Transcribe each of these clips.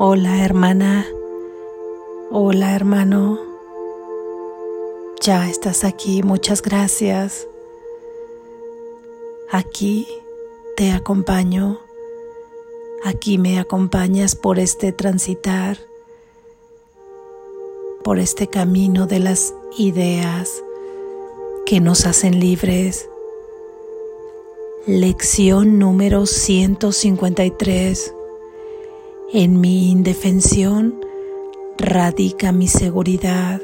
Hola hermana, hola hermano, ya estás aquí, muchas gracias. Aquí te acompaño, aquí me acompañas por este transitar, por este camino de las ideas que nos hacen libres. Lección número 153 en mi indefensión radica mi seguridad.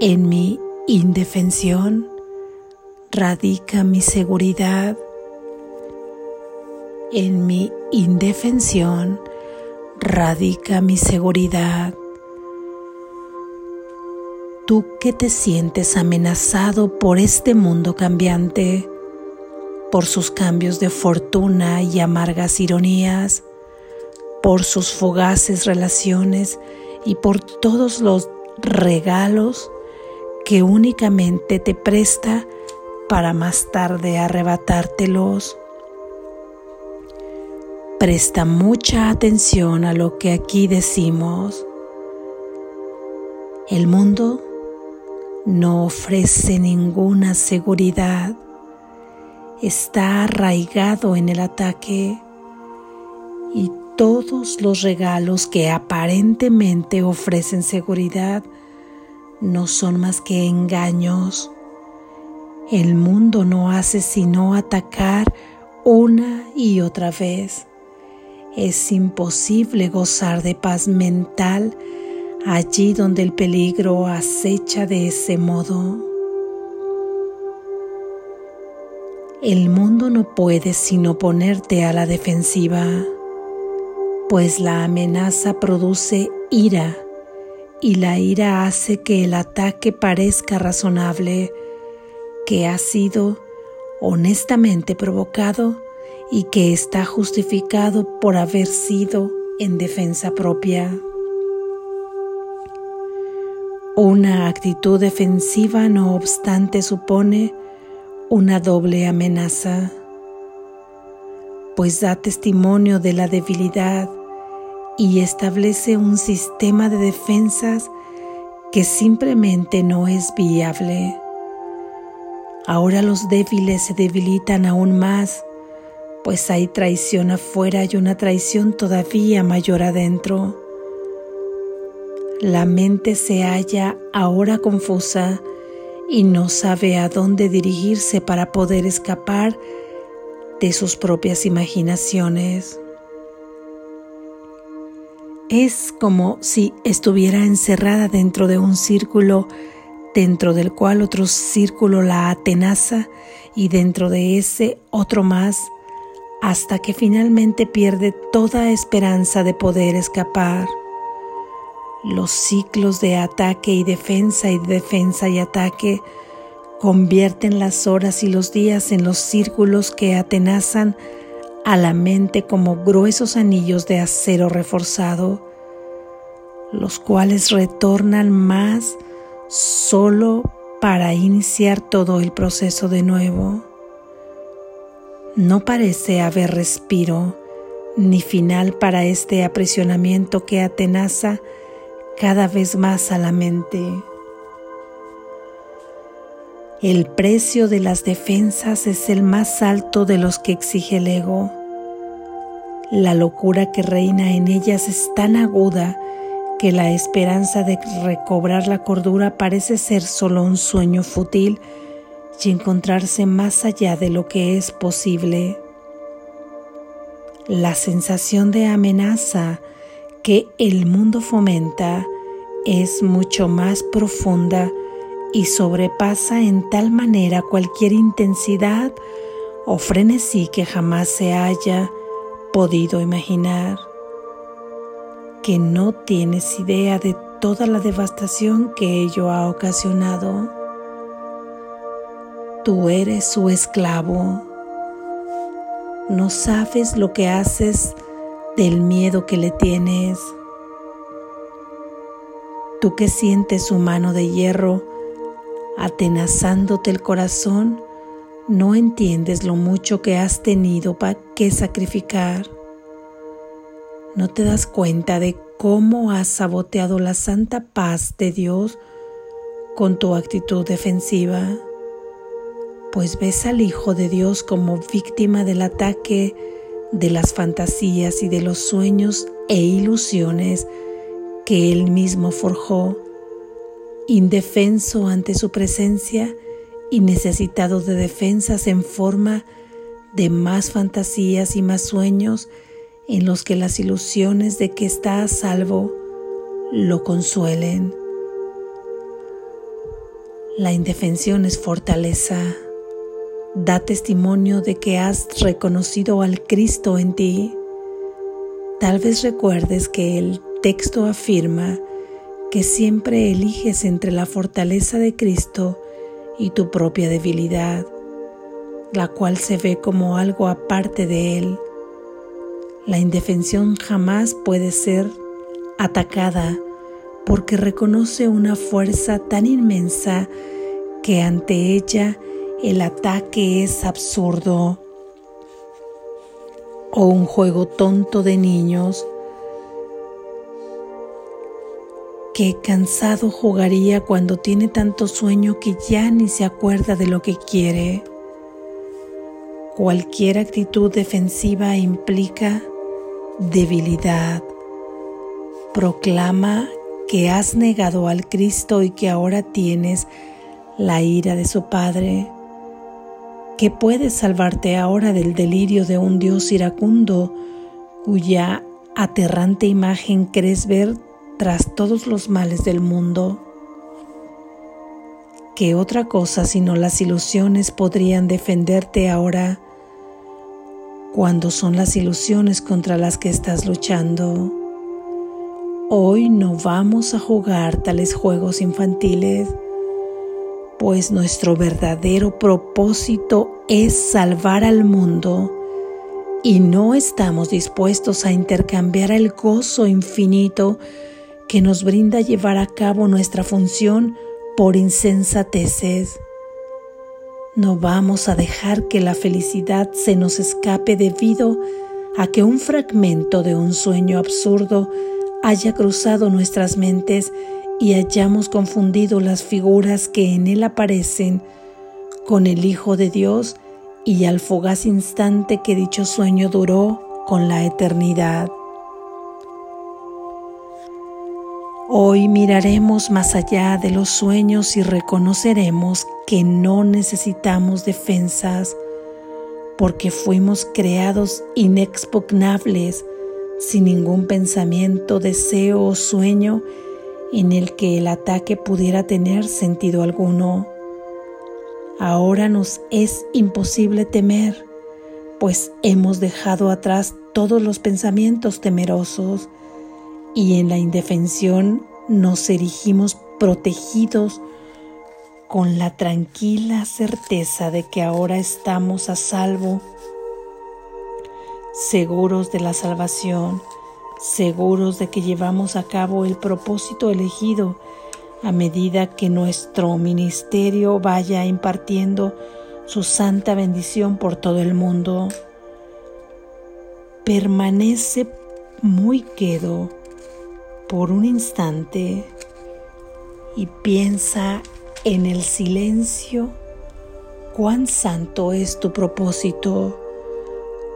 En mi indefensión radica mi seguridad. En mi indefensión radica mi seguridad. Tú que te sientes amenazado por este mundo cambiante, por sus cambios de fortuna y amargas ironías, por sus fugaces relaciones y por todos los regalos que únicamente te presta para más tarde arrebatártelos. Presta mucha atención a lo que aquí decimos. El mundo no ofrece ninguna seguridad. Está arraigado en el ataque y todos los regalos que aparentemente ofrecen seguridad no son más que engaños. El mundo no hace sino atacar una y otra vez. Es imposible gozar de paz mental allí donde el peligro acecha de ese modo. El mundo no puede sino ponerte a la defensiva pues la amenaza produce ira y la ira hace que el ataque parezca razonable, que ha sido honestamente provocado y que está justificado por haber sido en defensa propia. Una actitud defensiva no obstante supone una doble amenaza pues da testimonio de la debilidad y establece un sistema de defensas que simplemente no es viable. Ahora los débiles se debilitan aún más, pues hay traición afuera y una traición todavía mayor adentro. La mente se halla ahora confusa y no sabe a dónde dirigirse para poder escapar de sus propias imaginaciones. Es como si estuviera encerrada dentro de un círculo dentro del cual otro círculo la atenaza y dentro de ese otro más hasta que finalmente pierde toda esperanza de poder escapar. Los ciclos de ataque y defensa y defensa y ataque Convierten las horas y los días en los círculos que atenazan a la mente como gruesos anillos de acero reforzado, los cuales retornan más solo para iniciar todo el proceso de nuevo. No parece haber respiro ni final para este aprisionamiento que atenaza cada vez más a la mente. El precio de las defensas es el más alto de los que exige el ego. La locura que reina en ellas es tan aguda que la esperanza de recobrar la cordura parece ser solo un sueño fútil y encontrarse más allá de lo que es posible. La sensación de amenaza que el mundo fomenta es mucho más profunda y sobrepasa en tal manera cualquier intensidad o frenesí que jamás se haya podido imaginar, que no tienes idea de toda la devastación que ello ha ocasionado. Tú eres su esclavo. No sabes lo que haces del miedo que le tienes. Tú que sientes su mano de hierro, atenazándote el corazón, no entiendes lo mucho que has tenido para que sacrificar. ¿No te das cuenta de cómo has saboteado la santa paz de Dios con tu actitud defensiva? Pues ves al Hijo de Dios como víctima del ataque de las fantasías y de los sueños e ilusiones que Él mismo forjó, indefenso ante su presencia y necesitado de defensas en forma de más fantasías y más sueños en los que las ilusiones de que está a salvo lo consuelen. La indefensión es fortaleza. Da testimonio de que has reconocido al Cristo en ti. Tal vez recuerdes que el texto afirma que siempre eliges entre la fortaleza de Cristo y tu propia debilidad, la cual se ve como algo aparte de Él. La indefensión jamás puede ser atacada porque reconoce una fuerza tan inmensa que ante ella el ataque es absurdo o un juego tonto de niños que cansado jugaría cuando tiene tanto sueño que ya ni se acuerda de lo que quiere. Cualquier actitud defensiva implica debilidad. Proclama que has negado al Cristo y que ahora tienes la ira de su Padre, que puedes salvarte ahora del delirio de un Dios iracundo cuya aterrante imagen crees ver tras todos los males del mundo. ¿Qué otra cosa sino las ilusiones podrían defenderte ahora cuando son las ilusiones contra las que estás luchando. Hoy no vamos a jugar tales juegos infantiles, pues nuestro verdadero propósito es salvar al mundo y no estamos dispuestos a intercambiar el gozo infinito que nos brinda llevar a cabo nuestra función por insensateces. No vamos a dejar que la felicidad se nos escape debido a que un fragmento de un sueño absurdo haya cruzado nuestras mentes y hayamos confundido las figuras que en él aparecen con el Hijo de Dios y al fugaz instante que dicho sueño duró con la eternidad. Hoy miraremos más allá de los sueños y reconoceremos que no necesitamos defensas porque fuimos creados inexpugnables sin ningún pensamiento, deseo o sueño en el que el ataque pudiera tener sentido alguno. Ahora nos es imposible temer, pues hemos dejado atrás todos los pensamientos temerosos y en la indefensión nos erigimos protegidos con la tranquila certeza de que ahora estamos a salvo, seguros de la salvación, seguros de que llevamos a cabo el propósito elegido a medida que nuestro ministerio vaya impartiendo su santa bendición por todo el mundo. Permanece muy quedo por un instante y piensa en el silencio cuán santo es tu propósito,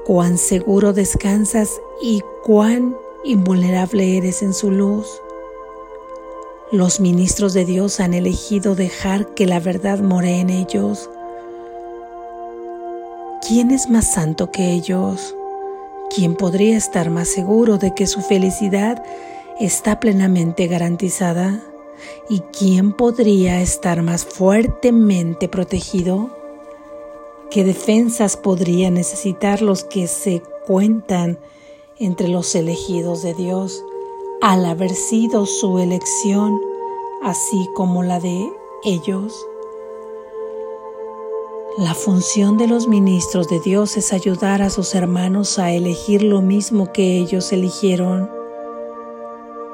cuán seguro descansas y cuán invulnerable eres en su luz. Los ministros de Dios han elegido dejar que la verdad more en ellos. ¿Quién es más santo que ellos? ¿Quién podría estar más seguro de que su felicidad está plenamente garantizada y quién podría estar más fuertemente protegido? ¿Qué defensas podría necesitar los que se cuentan entre los elegidos de Dios al haber sido su elección, así como la de ellos? La función de los ministros de Dios es ayudar a sus hermanos a elegir lo mismo que ellos eligieron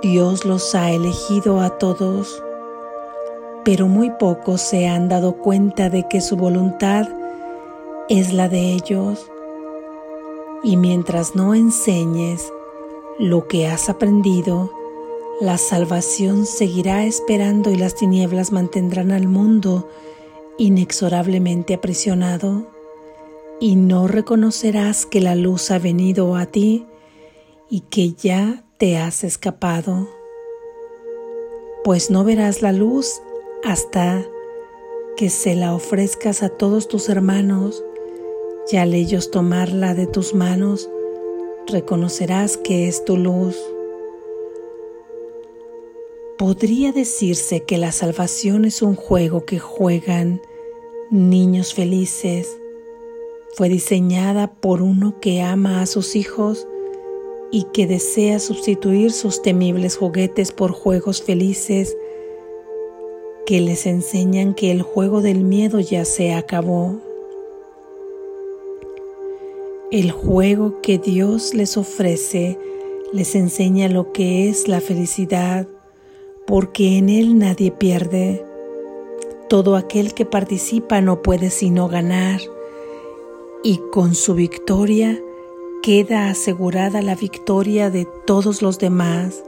Dios los ha elegido a todos, pero muy pocos se han dado cuenta de que su voluntad es la de ellos. Y mientras no enseñes lo que has aprendido, la salvación seguirá esperando y las tinieblas mantendrán al mundo inexorablemente aprisionado y no reconocerás que la luz ha venido a ti y que ya te has escapado, pues no verás la luz hasta que se la ofrezcas a todos tus hermanos y al ellos tomarla de tus manos, reconocerás que es tu luz. Podría decirse que la salvación es un juego que juegan niños felices. Fue diseñada por uno que ama a sus hijos y que desea sustituir sus temibles juguetes por juegos felices que les enseñan que el juego del miedo ya se acabó. El juego que Dios les ofrece les enseña lo que es la felicidad, porque en él nadie pierde. Todo aquel que participa no puede sino ganar, y con su victoria queda asegurada la victoria de todos los demás.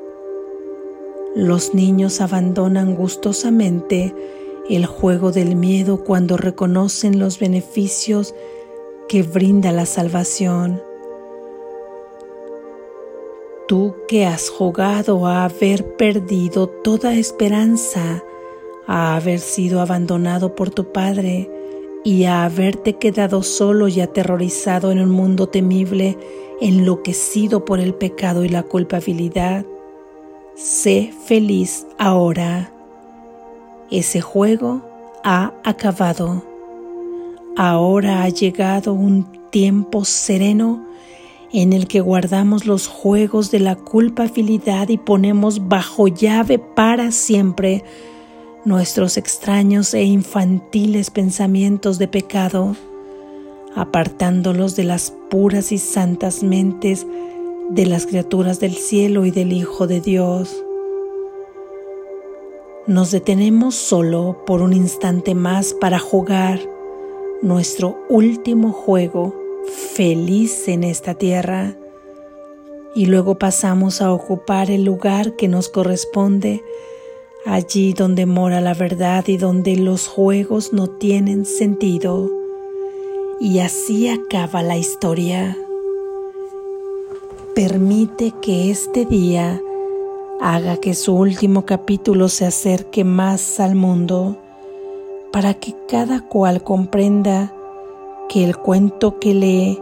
Los niños abandonan gustosamente el juego del miedo cuando reconocen los beneficios que brinda la salvación. Tú que has jugado a haber perdido toda esperanza, a haber sido abandonado por tu Padre y a haberte quedado solo y aterrorizado en un mundo temible, enloquecido por el pecado y la culpabilidad, sé feliz ahora. Ese juego ha acabado. Ahora ha llegado un tiempo sereno en el que guardamos los juegos de la culpabilidad y ponemos bajo llave para siempre nuestros extraños e infantiles pensamientos de pecado, apartándolos de las puras y santas mentes de las criaturas del cielo y del Hijo de Dios. Nos detenemos solo por un instante más para jugar nuestro último juego feliz en esta tierra y luego pasamos a ocupar el lugar que nos corresponde allí donde mora la verdad y donde los juegos no tienen sentido. Y así acaba la historia. Permite que este día haga que su último capítulo se acerque más al mundo para que cada cual comprenda que el cuento que lee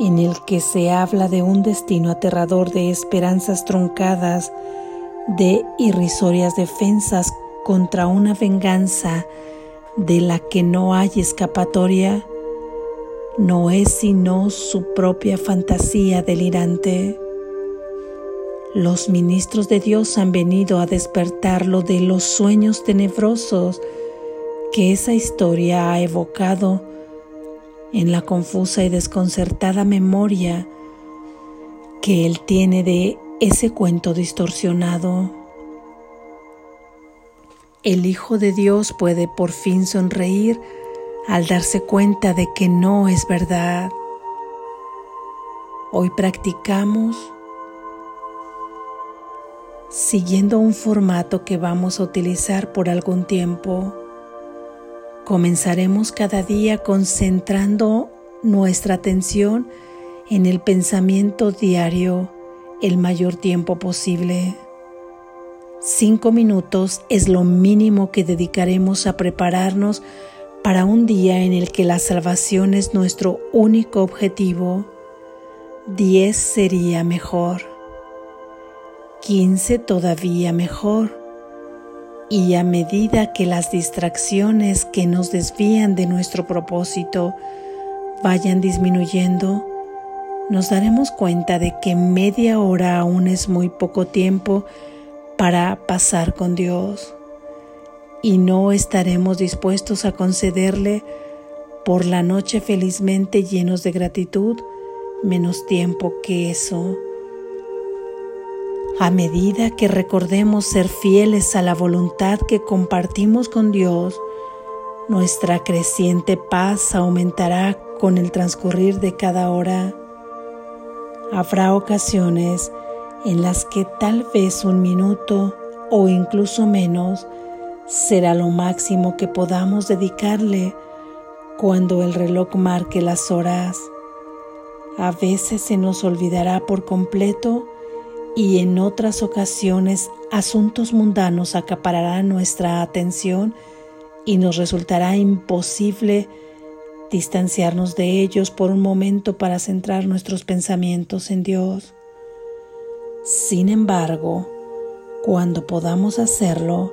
en el que se habla de un destino aterrador de esperanzas truncadas, de irrisorias defensas contra una venganza de la que no hay escapatoria, no es sino su propia fantasía delirante. Los ministros de Dios han venido a despertarlo de los sueños tenebrosos que esa historia ha evocado en la confusa y desconcertada memoria que él tiene de ese cuento distorsionado. El Hijo de Dios puede por fin sonreír al darse cuenta de que no es verdad. Hoy practicamos siguiendo un formato que vamos a utilizar por algún tiempo. Comenzaremos cada día concentrando nuestra atención en el pensamiento diario el mayor tiempo posible. Cinco minutos es lo mínimo que dedicaremos a prepararnos para un día en el que la salvación es nuestro único objetivo. Diez sería mejor. Quince todavía mejor y a medida que las distracciones que nos desvían de nuestro propósito vayan disminuyendo, nos daremos cuenta de que media hora aún es muy poco tiempo para pasar con Dios y no estaremos dispuestos a concederle por la noche felizmente llenos de gratitud menos tiempo que eso. A medida que recordemos ser fieles a la voluntad que compartimos con Dios, nuestra creciente paz aumentará con el transcurrir de cada hora. Habrá ocasiones en las que tal vez un minuto o incluso menos será lo máximo que podamos dedicarle cuando el reloj marque las horas. A veces se nos olvidará por completo y en otras ocasiones asuntos mundanos acapararán nuestra atención y nos resultará imposible distanciarnos de ellos por un momento para centrar nuestros pensamientos en Dios. Sin embargo, cuando podamos hacerlo,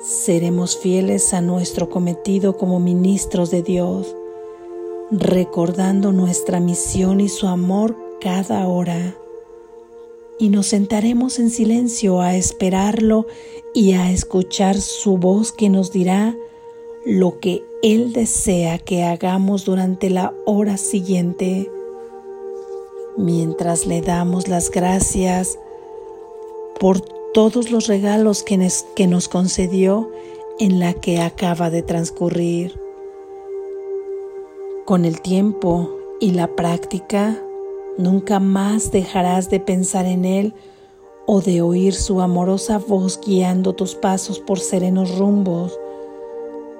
seremos fieles a nuestro cometido como ministros de Dios, recordando nuestra misión y su amor cada hora. Y nos sentaremos en silencio a esperarlo y a escuchar su voz que nos dirá lo que Él desea que hagamos durante la hora siguiente, mientras le damos las gracias por todos los regalos que nos, concedió en la que acaba de transcurrir. Con el tiempo y la práctica, nunca más dejarás de pensar en Él o de oír su amorosa voz guiando tus pasos por serenos rumbos,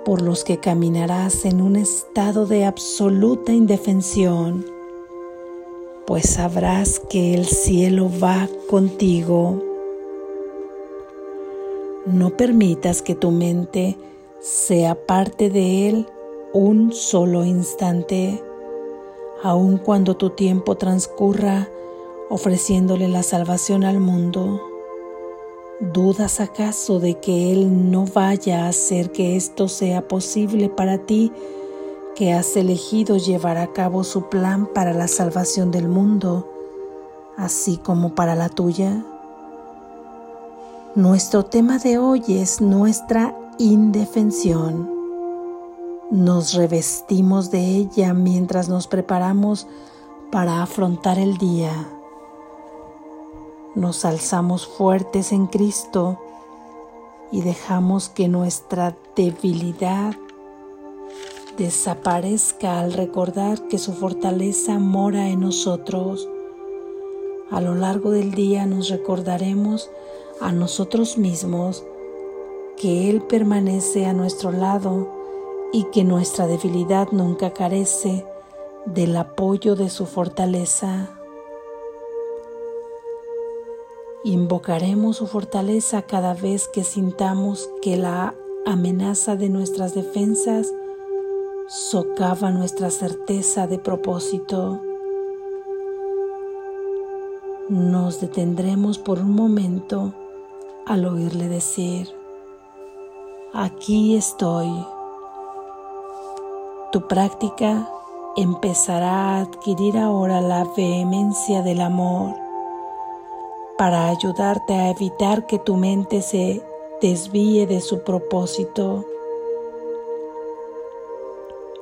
por los que caminarás en un estado de absoluta indefensión, pues sabrás que el cielo va contigo. No permitas que tu mente sea parte de Él un solo instante, aun cuando tu tiempo transcurra ofreciéndole la salvación al mundo. ¿Dudas acaso de que Él no vaya a hacer que esto sea posible para ti, que has elegido llevar a cabo su plan para la salvación del mundo, así como para la tuya? Nuestro tema de hoy es nuestra indefensión. Nos revestimos de ella mientras nos preparamos para afrontar el día. Nos alzamos fuertes en Cristo y dejamos que nuestra debilidad desaparezca al recordar que su fortaleza mora en nosotros. A lo largo del día nos recordaremos a nosotros mismos que Él permanece a nuestro lado y que nuestra debilidad nunca carece del apoyo de su fortaleza. Invocaremos su fortaleza cada vez que sintamos que la amenaza de nuestras defensas socava nuestra certeza de propósito. Nos detendremos por un momento al oírle decir, aquí estoy. Tu práctica empezará a adquirir ahora la vehemencia del amor para ayudarte a evitar que tu mente se desvíe de su propósito.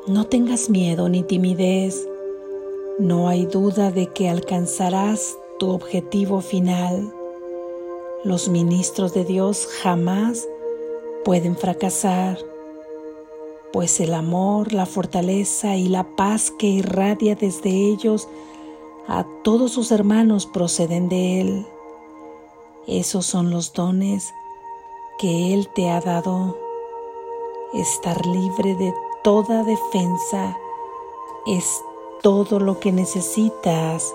No tengas miedo ni timidez, no hay duda de que alcanzarás tu objetivo final. Los ministros de Dios jamás pueden fracasar, pues el amor, la fortaleza y la paz que irradia desde ellos a todos sus hermanos proceden de Él. Esos son los dones que Él te ha dado. Estar libre de toda defensa es todo lo que necesitas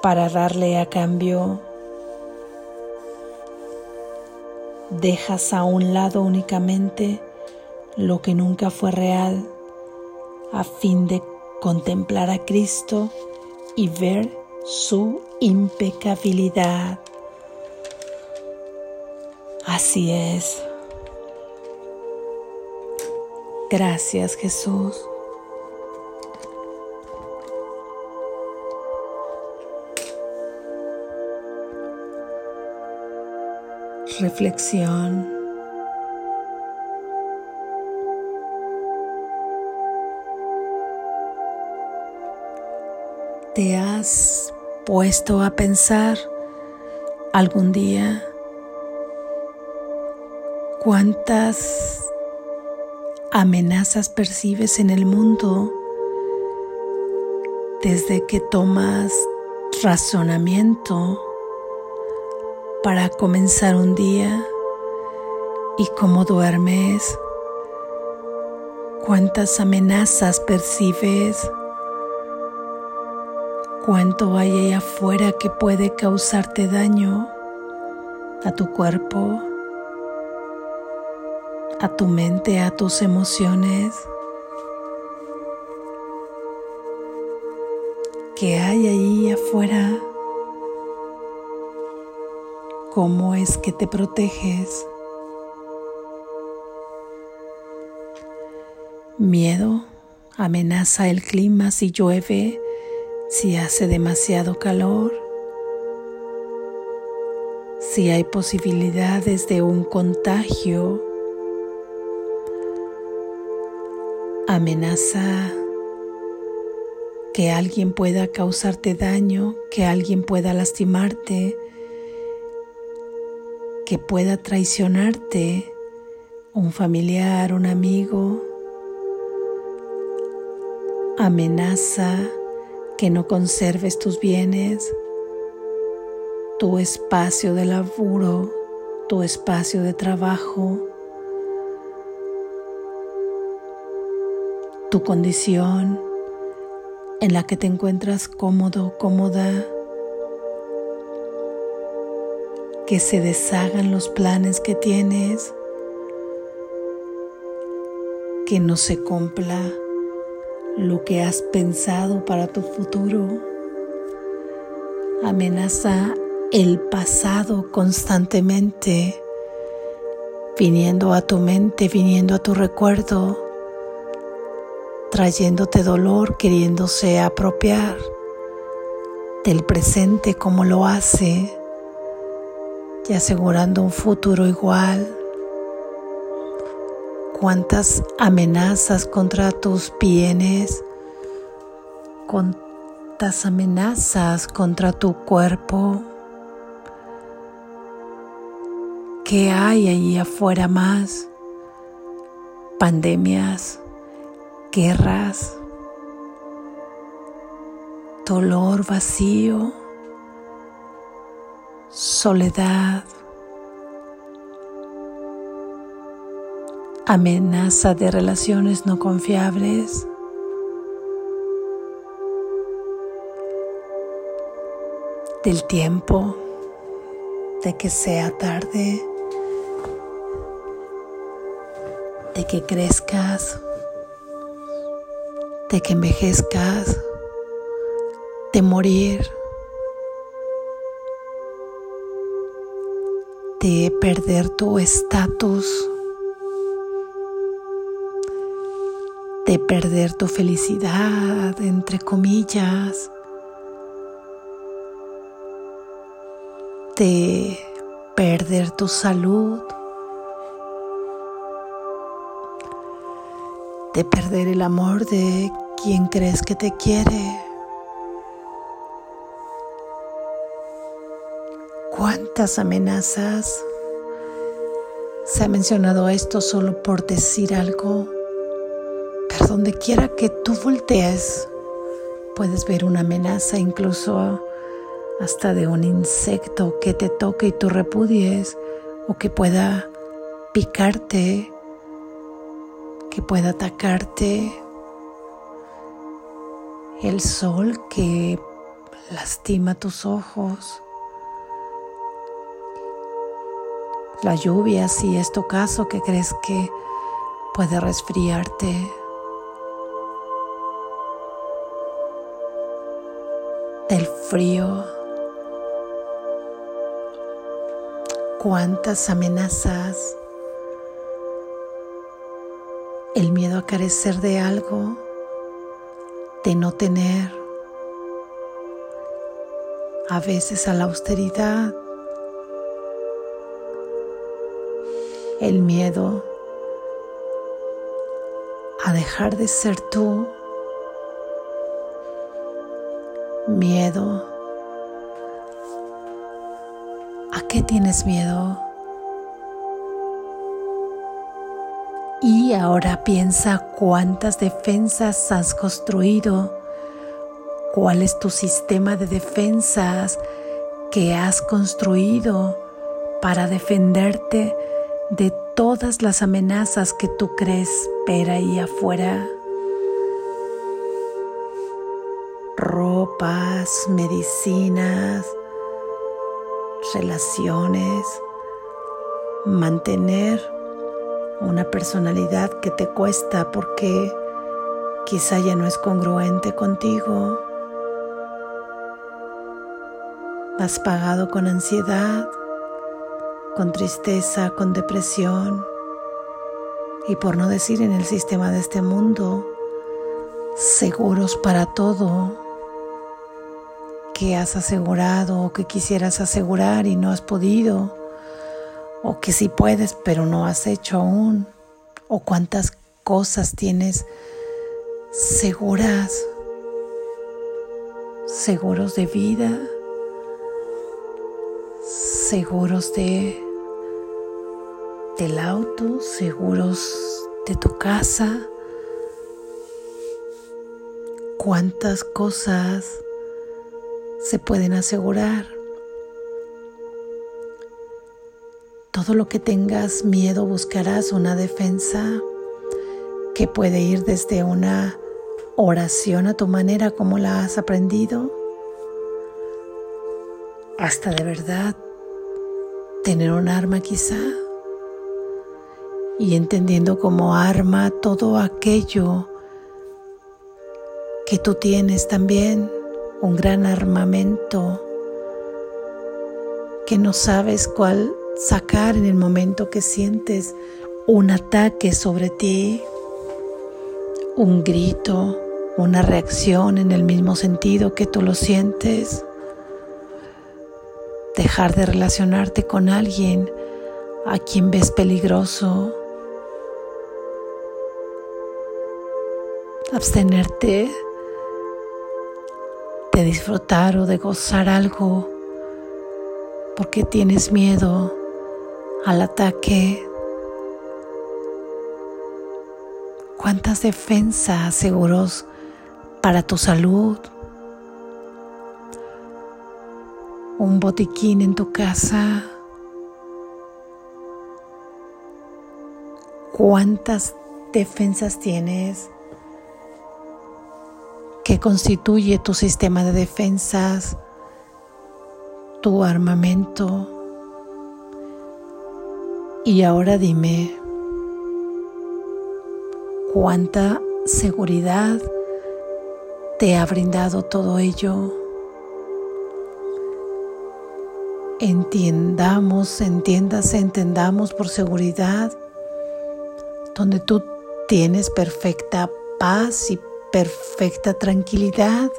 para darle a cambio dejas a un lado únicamente lo que nunca fue real a fin de contemplar a Cristo y ver su impecabilidad. Así es. Gracias Jesús. reflexión. ¿Te has puesto a pensar algún día cuántas amenazas percibes en el mundo desde que tomas razonamiento para comenzar un día y cómo duermes, cuántas amenazas percibes, cuánto hay ahí afuera que puede causarte daño a tu cuerpo, a tu mente, a tus emociones. ¿Qué hay ahí afuera? ¿Cómo es que te proteges? Miedo amenaza el clima si llueve, si hace demasiado calor, si hay posibilidades de un contagio. Amenaza que alguien pueda causarte daño, que alguien pueda lastimarte, que pueda traicionarte, un familiar, un amigo. Amenaza que no conserves tus bienes, tu espacio de laburo, tu espacio de trabajo, tu condición en la que te encuentras cómodo, cómoda, que se deshagan los planes que tienes, que no se cumpla lo que has pensado para tu futuro. Amenaza el pasado constantemente, viniendo a tu mente, viniendo a tu recuerdo trayéndote dolor, queriéndose apropiar del presente como lo hace y asegurando un futuro igual. Cuántas amenazas contra tus bienes, cuántas amenazas contra tu cuerpo. ¿Qué hay ahí afuera más? Pandemias, guerras, dolor vacío, soledad, amenaza de relaciones no confiables. del tiempo, de que sea tarde, de que crezcas de que envejezcas, de morir, de perder tu estatus, de perder tu felicidad, entre comillas, de perder tu salud. De perder el amor de quien crees que te quiere. ¿Cuántas amenazas? Se ha mencionado esto solo por decir algo, pero donde quiera que tú voltees, puedes ver una amenaza, incluso hasta de un insecto que te toque y tú repudies o que pueda picarte que pueda atacarte, el sol que lastima tus ojos, la lluvia si es tu caso que crees que puede resfriarte. El frío, cuántas amenazas el miedo a carecer de algo, de no tener, a veces a la austeridad, el miedo a dejar de ser tú, miedo. ¿A qué tienes miedo? Y ahora piensa cuántas defensas has construido, cuál es tu sistema de defensas que has construido para defenderte de todas las amenazas que tú crees ver ahí afuera. Ropas, medicinas, relaciones, mantener una personalidad que te cuesta porque quizá ya no es congruente contigo. Has pagado con ansiedad, con tristeza, con depresión y por no decir en el sistema de este mundo, seguros para todo que has asegurado o que quisieras asegurar y no has podido, o que sí puedes pero no has hecho aún, o cuántas cosas tienes seguras, seguros de vida, seguros de del auto, seguros de tu casa. ¿Cuántas cosas se pueden asegurar? Todo lo que tengas miedo buscarás una defensa que puede ir desde una oración a tu manera como la has aprendido, hasta de verdad tener un arma quizá y entendiendo como arma todo aquello que tú tienes también, un gran armamento que no sabes cuál sacar en el momento que sientes un ataque sobre ti, un grito, una reacción en el mismo sentido que tú lo sientes, dejar de relacionarte con alguien a quien ves peligroso, abstenerte de disfrutar o de gozar algo porque tienes miedo al ataque. ¿Cuántas defensas seguros para tu salud? Un botiquín en tu casa. ¿Cuántas defensas tienes que constituye tu sistema de defensas, tu armamento. Y ahora dime, ¿cuánta seguridad te ha brindado todo ello? Entiendamos, entiendas, entendamos por seguridad, donde tú tienes perfecta paz y perfecta tranquilidad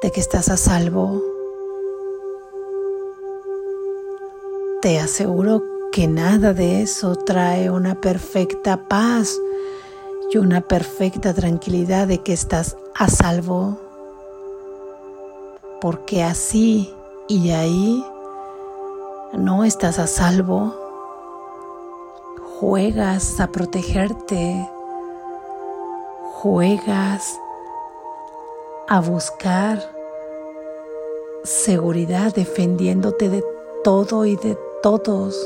de que estás a salvo. Te aseguro que nada de eso trae una perfecta paz y una perfecta tranquilidad de que estás a salvo. Porque así y ahí no estás a salvo. Juegas a protegerte juegas a buscar seguridad defendiéndote de todo y de todos.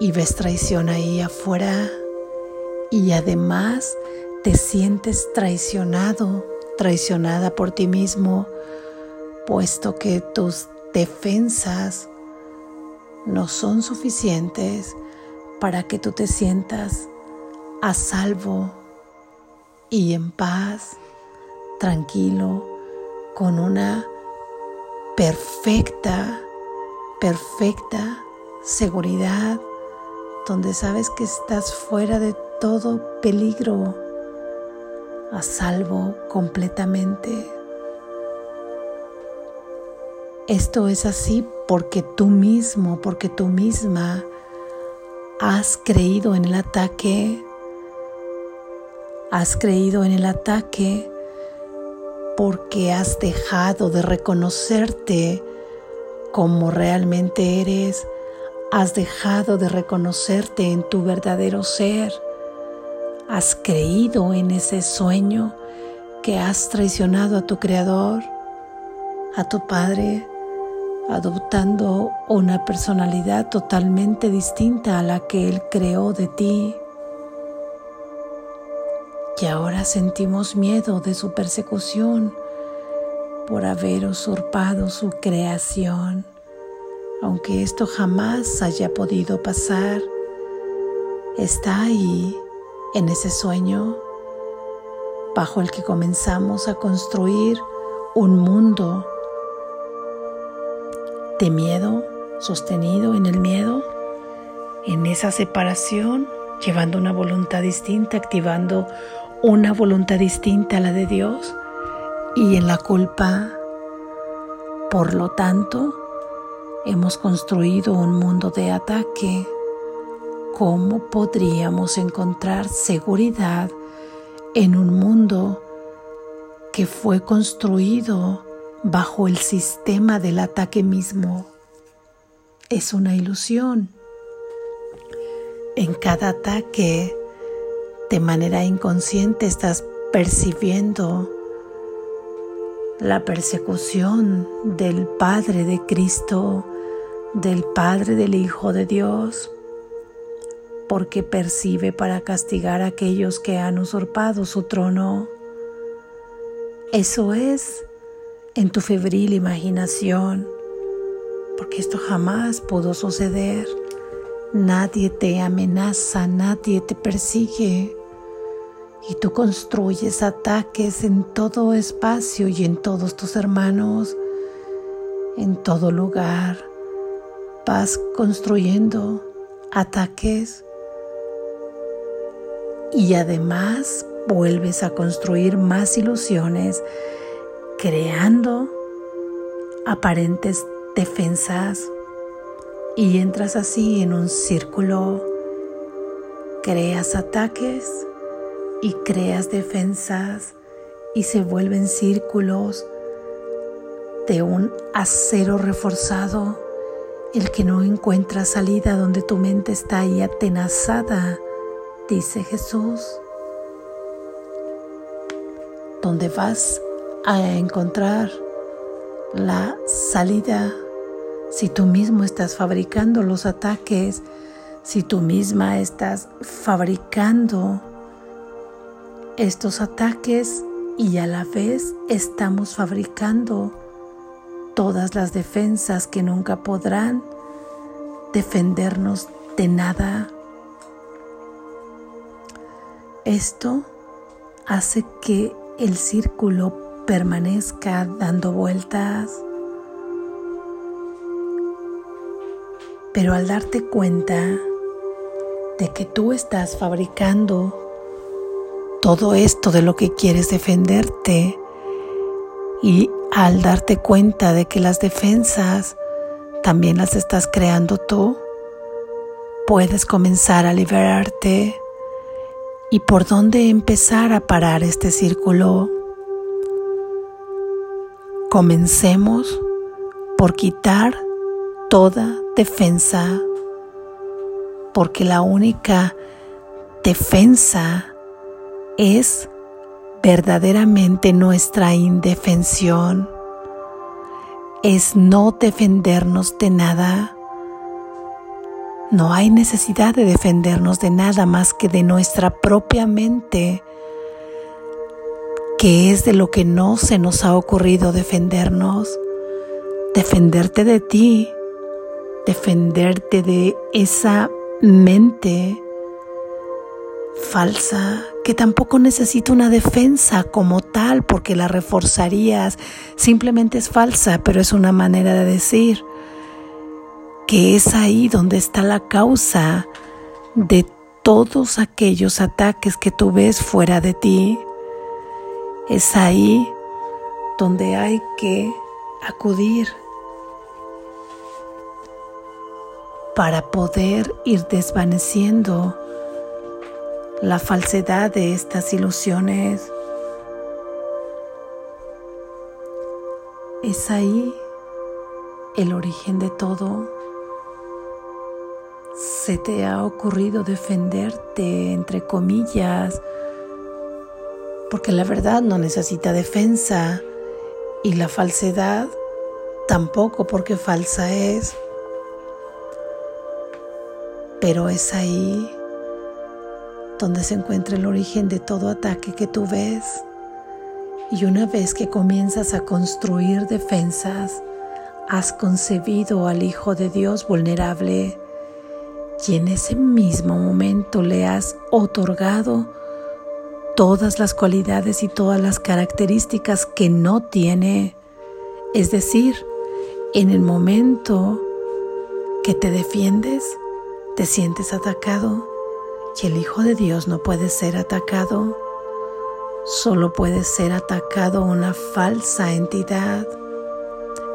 Y ves traición ahí afuera y además te sientes traicionado, traicionada por ti mismo, puesto que tus defensas no son suficientes para que tú te sientas a salvo y en paz, tranquilo, con una perfecta, perfecta seguridad, donde sabes que estás fuera de todo peligro, a salvo completamente. Esto es así porque tú mismo, porque tú misma has creído en el ataque Has creído en el ataque porque has dejado de reconocerte como realmente eres. Has dejado de reconocerte en tu verdadero ser. Has creído en ese sueño que has traicionado a tu Creador, a tu Padre, adoptando una personalidad totalmente distinta a la que Él creó de ti. Y ahora sentimos miedo de su persecución por haber usurpado su creación, aunque esto jamás haya podido pasar. Está ahí, en ese sueño, bajo el que comenzamos a construir un mundo de miedo, sostenido en el miedo, en esa separación, llevando una voluntad distinta, activando una voluntad distinta a la de Dios y en la culpa. Por lo tanto, hemos construido un mundo de ataque. ¿Cómo podríamos encontrar seguridad en un mundo que fue construido bajo el sistema del ataque mismo. Es una ilusión. En cada ataque, de manera inconsciente, estás percibiendo la persecución del Padre de Cristo, del Padre del Hijo de Dios, porque percibe para castigar a aquellos que han usurpado su trono. Eso es en tu febril imaginación, porque esto jamás pudo suceder. Nadie te amenaza, nadie te persigue. Y tú construyes ataques en todo espacio y en todos tus hermanos, en todo lugar. Vas construyendo ataques y además vuelves a construir más ilusiones, creando aparentes defensas y entras así en un círculo, creas ataques y creas defensas y se vuelven círculos de un acero reforzado, el que no encuentra salida donde tu mente está ahí atenazada, dice Jesús. Donde vas a encontrar la salida si tú mismo estás fabricando los ataques, si tú misma estás fabricando estos ataques y a la vez estamos fabricando todas las defensas que nunca podrán defendernos de nada. Esto hace que el círculo permanezca dando vueltas. Pero al darte cuenta de que tú estás fabricando todo esto de lo que quieres defenderte y al darte cuenta de que las defensas también las estás creando tú, puedes comenzar a liberarte y por dónde empezar a parar este círculo. Comencemos por quitar toda defensa, porque la única defensa es verdaderamente nuestra indefensión, es no defendernos de nada no hay necesidad de defendernos de nada más que de nuestra propia mente, que es de lo que no se nos ha ocurrido defendernos. Defenderte de ti, defenderte de esa mente falsa que tampoco necesita una defensa como tal porque la reforzarías. Simplemente es falsa, pero es una manera de decir que es ahí donde está la causa de todos aquellos ataques que tú ves fuera de ti. Es ahí donde hay que acudir para poder ir desvaneciendo la falsedad de estas ilusiones. Es ahí el origen de todo se te ha ocurrido defenderte, entre comillas, porque la verdad no necesita defensa y la falsedad tampoco porque falsa es, pero es ahí donde se encuentra el origen de todo ataque que tú ves. Y una vez que comienzas a construir defensas, has concebido al Hijo de Dios vulnerable y en ese mismo momento le has otorgado todas las cualidades y todas las características que no tiene. Es decir, en el momento que te defiendes, te sientes atacado y el Hijo de Dios no puede ser atacado. Solo puede ser atacado una falsa entidad.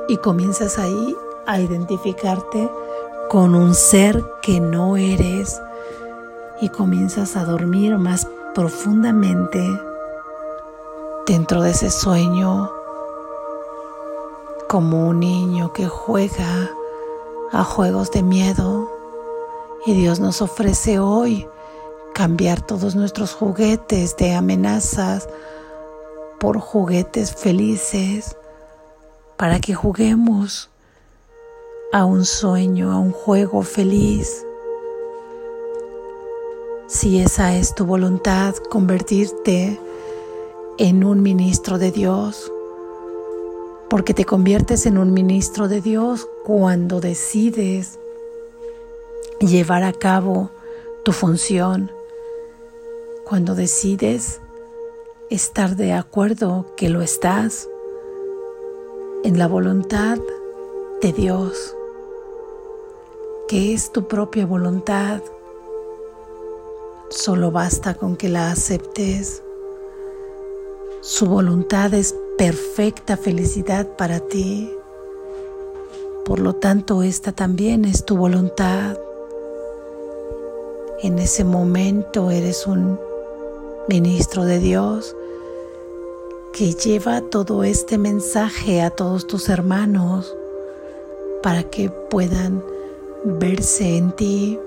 Y comienzas ahí a identificarte con un ser que no eres. Y comienzas a dormir más profundamente dentro de ese sueño como un niño que juega a juegos de miedo. Y Dios nos ofrece hoy cambiar todos nuestros juguetes de amenazas por juguetes felices para que juguemos a un sueño, a un juego feliz. Si esa es tu voluntad, convertirte en un ministro de Dios, porque te conviertes en un ministro de Dios cuando decides llevar a cabo tu función cuando decides estar de acuerdo que lo estás en la voluntad de Dios, que es tu propia voluntad, solo basta con que la aceptes. Su voluntad es perfecta felicidad para ti. Por lo tanto, esta también es tu voluntad. En ese momento eres un ministro de Dios, que lleva todo este mensaje a todos tus hermanos para que puedan verse en ti,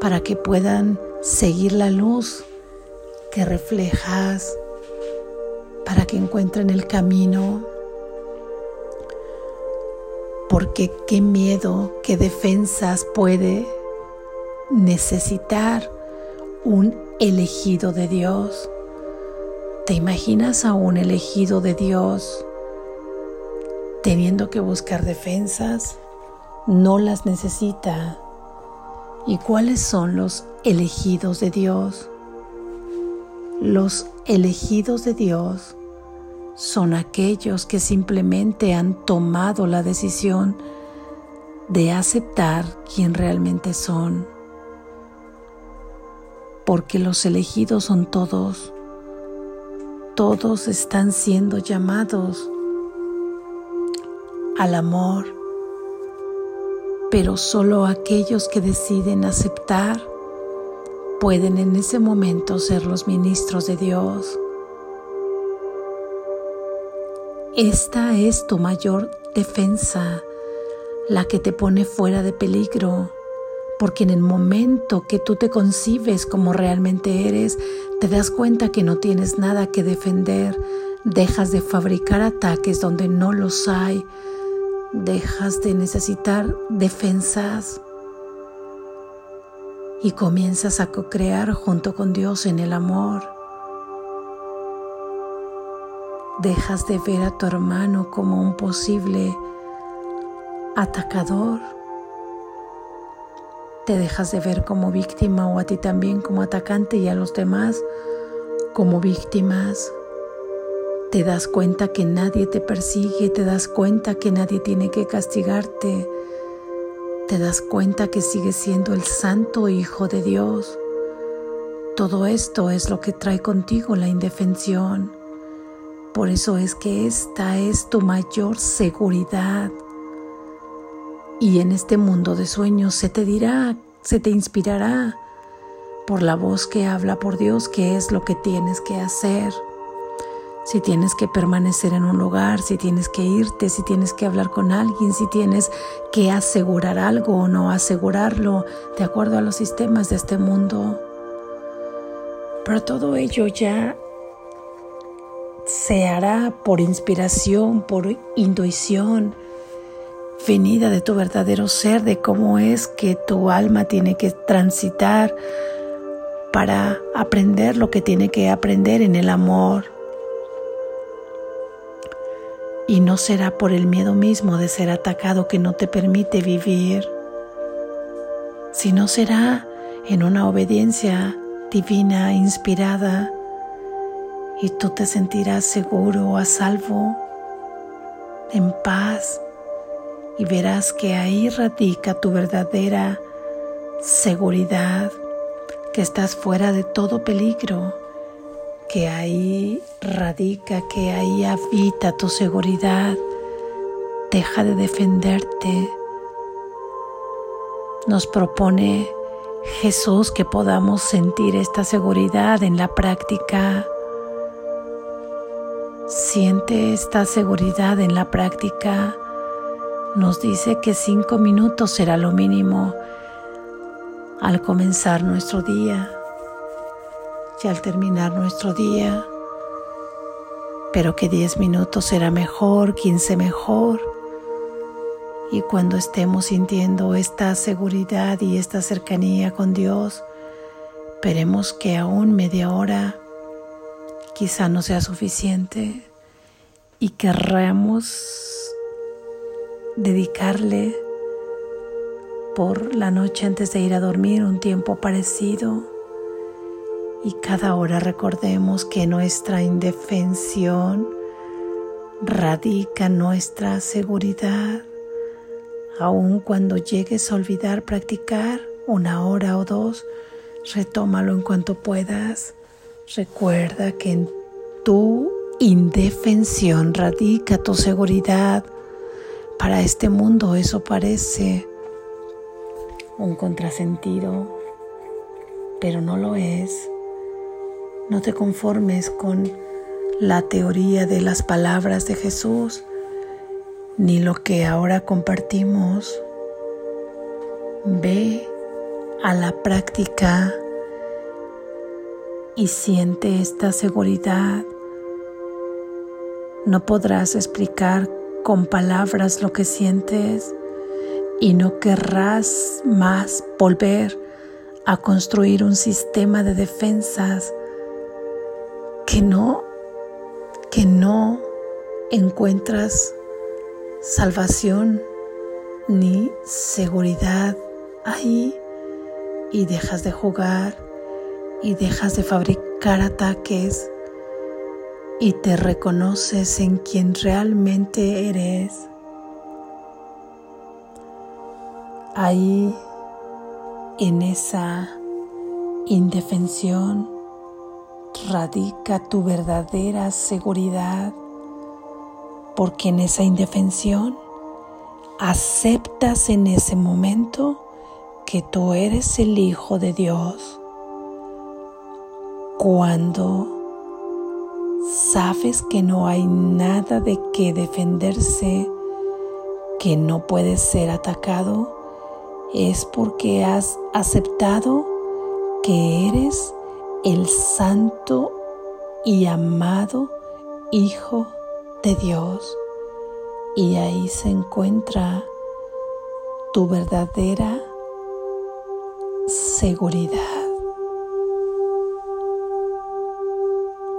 para que puedan seguir la luz que reflejas, para que encuentren el camino. Porque qué miedo, qué defensas puede necesitar un elegido de Dios. ¿Te imaginas a un elegido de Dios teniendo que buscar defensas? No las necesita. ¿Y cuáles son los elegidos de Dios? Los elegidos de Dios son aquellos que simplemente han tomado la decisión de aceptar quien realmente son porque los elegidos son todos. Todos están siendo llamados al amor, pero solo aquellos que deciden aceptar pueden en ese momento ser los ministros de Dios. Esta es tu mayor defensa, la que te pone fuera de peligro porque en el momento que tú te concibes como realmente eres, te das cuenta que no tienes nada que defender, dejas de fabricar ataques donde no los hay, dejas de necesitar defensas y comienzas a co-crear junto con Dios en el amor. Dejas de ver a tu hermano como un posible atacador te dejas de ver como víctima o a ti también como atacante y a los demás como víctimas. Te das cuenta que nadie te persigue, te das cuenta que nadie tiene que castigarte, te das cuenta que sigues siendo el santo Hijo de Dios. Todo esto es lo que trae contigo la indefensión. Por eso es que esta es tu mayor seguridad. Y en este mundo de sueños se te dirá, se te inspirará por la voz que habla por Dios qué es lo que tienes que hacer. Si tienes que permanecer en un lugar, si tienes que irte, si tienes que hablar con alguien, si tienes que asegurar algo o no asegurarlo, de acuerdo a los sistemas de este mundo. Pero todo ello ya se hará por inspiración, por intuición, definida de tu verdadero ser, de cómo es que tu alma tiene que transitar para aprender lo que tiene que aprender en el amor. Y no será por el miedo mismo de ser atacado que no te permite vivir, sino será en una obediencia divina, inspirada, y tú te sentirás seguro, a salvo, en paz, y verás que ahí radica tu verdadera seguridad, que estás fuera de todo peligro, que ahí radica, que ahí habita tu seguridad. Deja de defenderte. Nos propone Jesús que podamos sentir esta seguridad en la práctica. Siente esta seguridad en la práctica. Nos dice que cinco minutos será lo mínimo al comenzar nuestro día y al terminar nuestro día, pero que diez minutos será mejor, quince mejor. Y cuando estemos sintiendo esta seguridad y esta cercanía con Dios, veremos que aún media hora quizá no sea suficiente y querramos dedicarle por la noche antes de ir a dormir un tiempo parecido y cada hora recordemos que nuestra indefensión radica nuestra seguridad. Aun cuando llegues a olvidar practicar una hora o dos, retómalo en cuanto puedas Recuerda que en tu indefensión radica tu seguridad. Para este mundo eso parece un contrasentido, pero no lo es. No te conformes con la teoría de las palabras de Jesús, ni lo que ahora compartimos. Ve a la práctica y siente esta seguridad. No podrás explicar con palabras lo que sientes y no querrás más volver a construir un sistema de defensas que no que no encuentras salvación ni seguridad ahí y dejas de jugar y dejas de fabricar ataques y te reconoces en quien realmente eres. Ahí, en esa indefensión, radica tu verdadera seguridad, porque en esa indefensión aceptas en ese momento que tú eres el Hijo de Dios cuando sabes que no hay nada de qué defenderse, que no puedes ser atacado, es porque has aceptado que eres el santo y amado Hijo de Dios. Y ahí se encuentra tu verdadera seguridad.